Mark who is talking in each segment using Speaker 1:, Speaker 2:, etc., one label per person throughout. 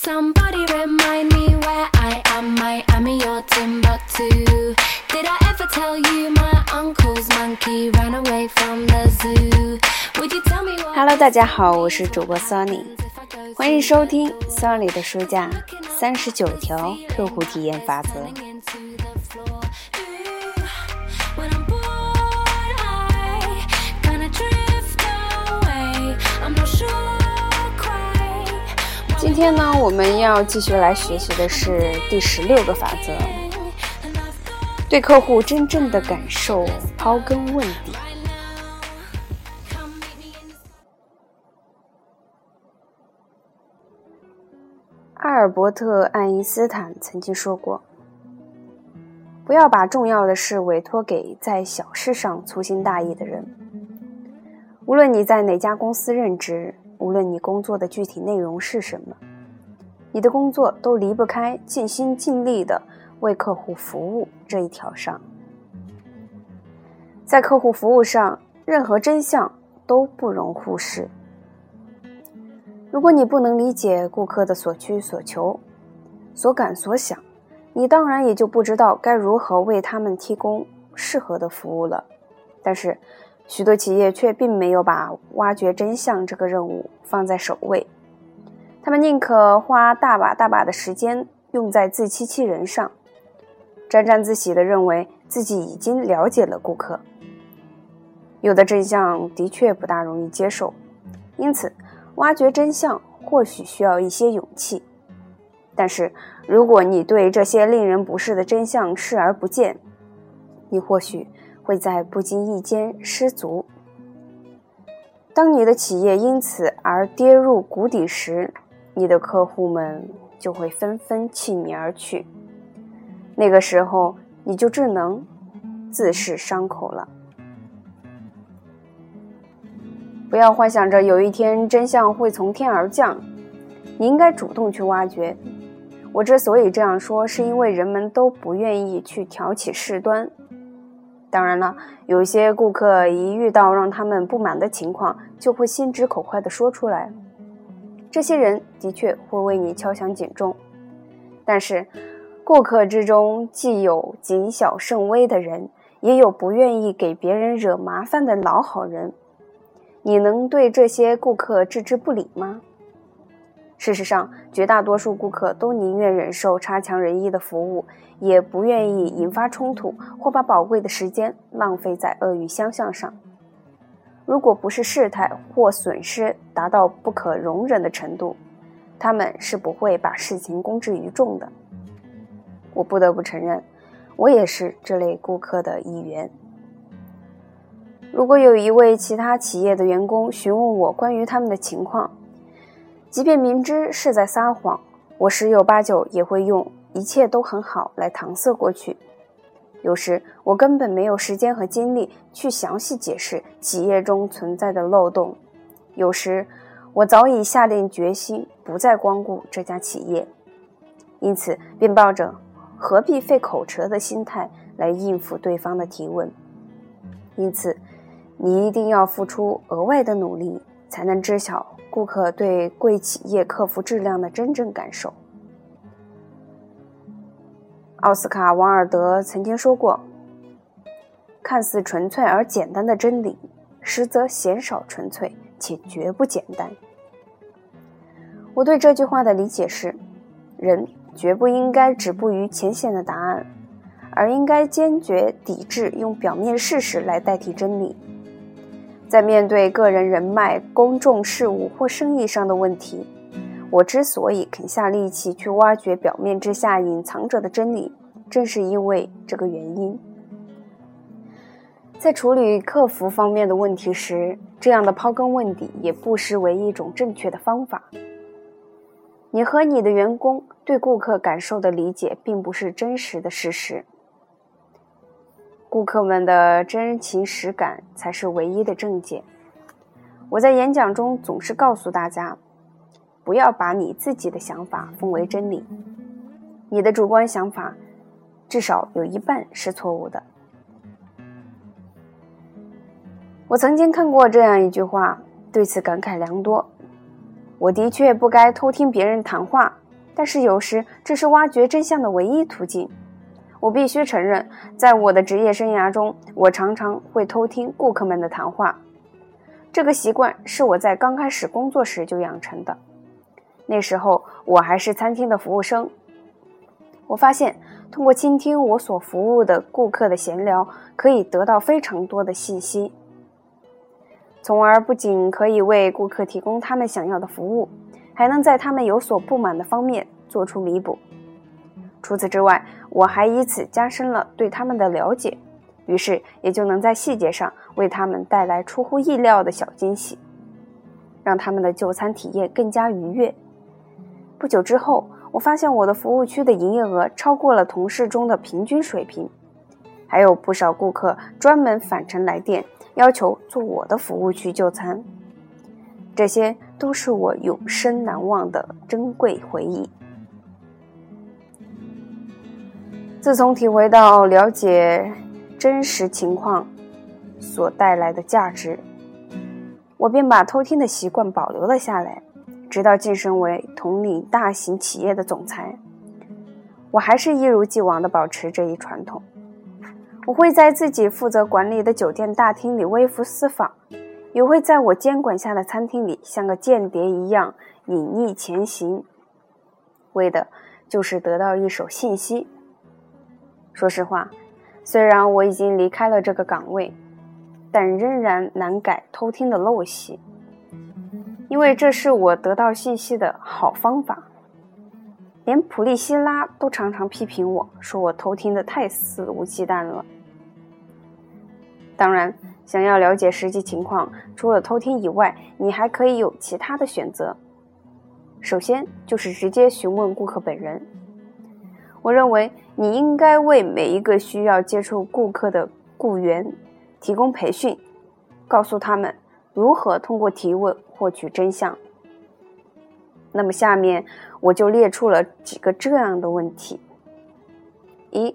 Speaker 1: Somebody remind me where I am. Miami or Timbuktu. Did I ever tell you my uncle's monkey ran away from the zoo? Would you tell me why?
Speaker 2: Hello，大家好，我是主播 Sunny，欢迎收听 Sunny 的书架三十九条客户体验法则。今天呢，我们要继续来学习的是第十六个法则，对客户真正的感受刨根问底。阿尔伯特·爱因斯坦曾经说过：“不要把重要的事委托给在小事上粗心大意的人。无论你在哪家公司任职，无论你工作的具体内容是什么，你的工作都离不开尽心尽力的为客户服务这一条上。在客户服务上，任何真相都不容忽视。如果你不能理解顾客的所需所求、所感所想，你当然也就不知道该如何为他们提供适合的服务了。但是，许多企业却并没有把挖掘真相这个任务放在首位，他们宁可花大把大把的时间用在自欺欺人上，沾沾自喜地认为自己已经了解了顾客。有的真相的确不大容易接受，因此，挖掘真相或许需要一些勇气。但是，如果你对这些令人不适的真相视而不见，你或许会在不经意间失足。当你的企业因此而跌入谷底时，你的客户们就会纷纷弃你而去。那个时候，你就只能自噬伤口了。不要幻想着有一天真相会从天而降，你应该主动去挖掘。我之所以这样说，是因为人们都不愿意去挑起事端。当然了，有些顾客一遇到让他们不满的情况，就会心直口快地说出来。这些人的确会为你敲响警钟，但是，顾客之中既有谨小慎微的人，也有不愿意给别人惹麻烦的老好人。你能对这些顾客置之不理吗？事实上，绝大多数顾客都宁愿忍受差强人意的服务，也不愿意引发冲突或把宝贵的时间浪费在恶语相向上。如果不是事态或损失达到不可容忍的程度，他们是不会把事情公之于众的。我不得不承认，我也是这类顾客的一员。如果有一位其他企业的员工询问我关于他们的情况，即便明知是在撒谎，我十有八九也会用“一切都很好”来搪塞过去。有时我根本没有时间和精力去详细解释企业中存在的漏洞；有时我早已下定决心不再光顾这家企业，因此便抱着“何必费口舌”的心态来应付对方的提问。因此，你一定要付出额外的努力，才能知晓顾客对贵企业客服质量的真正感受。奥斯卡·王尔德曾经说过：“看似纯粹而简单的真理，实则鲜少纯粹且绝不简单。”我对这句话的理解是：人绝不应该止步于浅显的答案，而应该坚决抵制用表面事实来代替真理。在面对个人人脉、公众事务或生意上的问题，我之所以肯下力气去挖掘表面之下隐藏着的真理，正是因为这个原因。在处理客服方面的问题时，这样的刨根问底也不失为一种正确的方法。你和你的员工对顾客感受的理解，并不是真实的事实。顾客们的真情实感才是唯一的正解。我在演讲中总是告诉大家，不要把你自己的想法奉为真理，你的主观想法至少有一半是错误的。我曾经看过这样一句话，对此感慨良多。我的确不该偷听别人谈话，但是有时这是挖掘真相的唯一途径。我必须承认，在我的职业生涯中，我常常会偷听顾客们的谈话。这个习惯是我在刚开始工作时就养成的。那时候我还是餐厅的服务生。我发现，通过倾听我所服务的顾客的闲聊，可以得到非常多的信息，从而不仅可以为顾客提供他们想要的服务，还能在他们有所不满的方面做出弥补。除此之外，我还以此加深了对他们的了解，于是也就能在细节上为他们带来出乎意料的小惊喜，让他们的就餐体验更加愉悦。不久之后，我发现我的服务区的营业额超过了同事中的平均水平，还有不少顾客专门返程来电，要求做我的服务区就餐。这些都是我永生难忘的珍贵回忆。自从体会到了解真实情况所带来的价值，我便把偷听的习惯保留了下来，直到晋升为统领大型企业的总裁。我还是一如既往地保持这一传统。我会在自己负责管理的酒店大厅里微服私访，也会在我监管下的餐厅里像个间谍一样隐匿前行，为的就是得到一手信息。说实话，虽然我已经离开了这个岗位，但仍然难改偷听的陋习，因为这是我得到信息的好方法。连普利希拉都常常批评我说我偷听的太肆无忌惮了。当然，想要了解实际情况，除了偷听以外，你还可以有其他的选择。首先就是直接询问顾客本人。我认为你应该为每一个需要接触顾客的雇员提供培训，告诉他们如何通过提问获取真相。那么下面我就列出了几个这样的问题：一、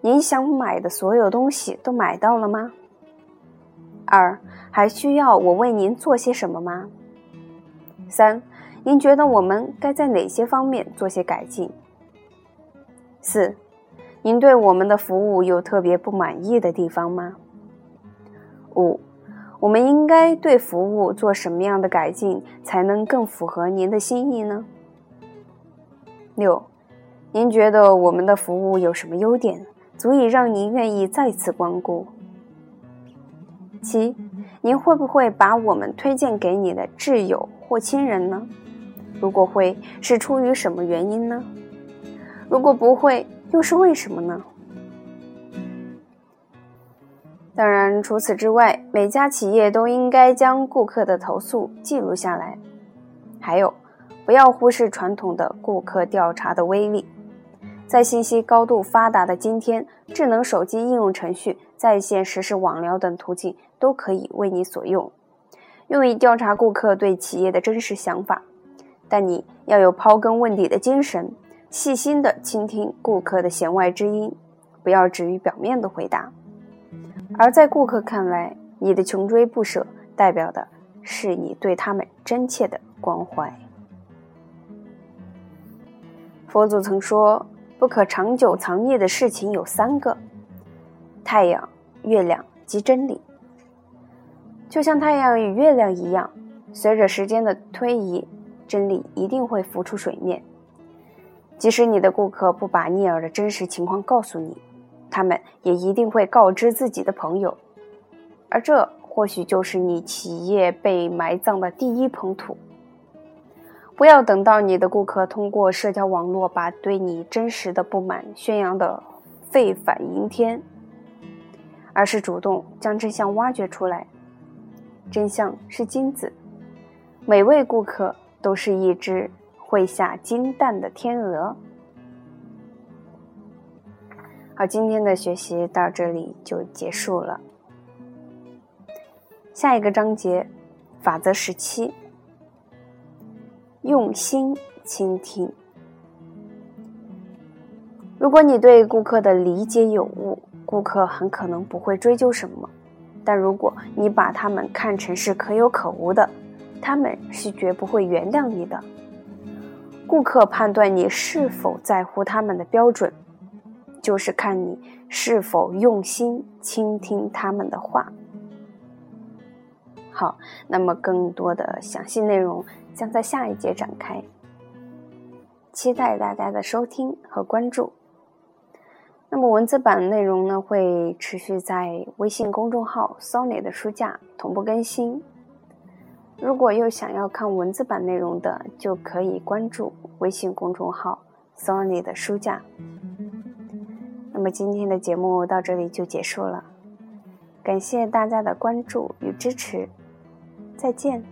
Speaker 2: 您想买的所有东西都买到了吗？二、还需要我为您做些什么吗？三、您觉得我们该在哪些方面做些改进？四，您对我们的服务有特别不满意的地方吗？五，我们应该对服务做什么样的改进，才能更符合您的心意呢？六，您觉得我们的服务有什么优点，足以让您愿意再次光顾？七，您会不会把我们推荐给你的挚友或亲人呢？如果会，是出于什么原因呢？如果不会，又是为什么呢？当然，除此之外，每家企业都应该将顾客的投诉记录下来。还有，不要忽视传统的顾客调查的威力。在信息高度发达的今天，智能手机应用程序、在线实时网聊等途径都可以为你所用，用以调查顾客对企业的真实想法。但你要有刨根问底的精神。细心的倾听顾客的弦外之音，不要止于表面的回答。而在顾客看来，你的穷追不舍代表的是你对他们真切的关怀。佛祖曾说，不可长久藏匿的事情有三个：太阳、月亮及真理。就像太阳与月亮一样，随着时间的推移，真理一定会浮出水面。即使你的顾客不把聂耳的真实情况告诉你，他们也一定会告知自己的朋友，而这或许就是你企业被埋葬的第一捧土。不要等到你的顾客通过社交网络把对你真实的不满宣扬的沸反盈天，而是主动将真相挖掘出来。真相是金子，每位顾客都是一只。会下金蛋的天鹅。好，今天的学习到这里就结束了。下一个章节，法则十七：用心倾听。如果你对顾客的理解有误，顾客很可能不会追究什么；但如果你把他们看成是可有可无的，他们是绝不会原谅你的。顾客判断你是否在乎他们的标准，就是看你是否用心倾听他们的话。好，那么更多的详细内容将在下一节展开，期待大家的收听和关注。那么文字版内容呢，会持续在微信公众号 “Sony” 的书架同步更新。如果又想要看文字版内容的，就可以关注微信公众号 “Sony” 的书架。那么今天的节目到这里就结束了，感谢大家的关注与支持，再见。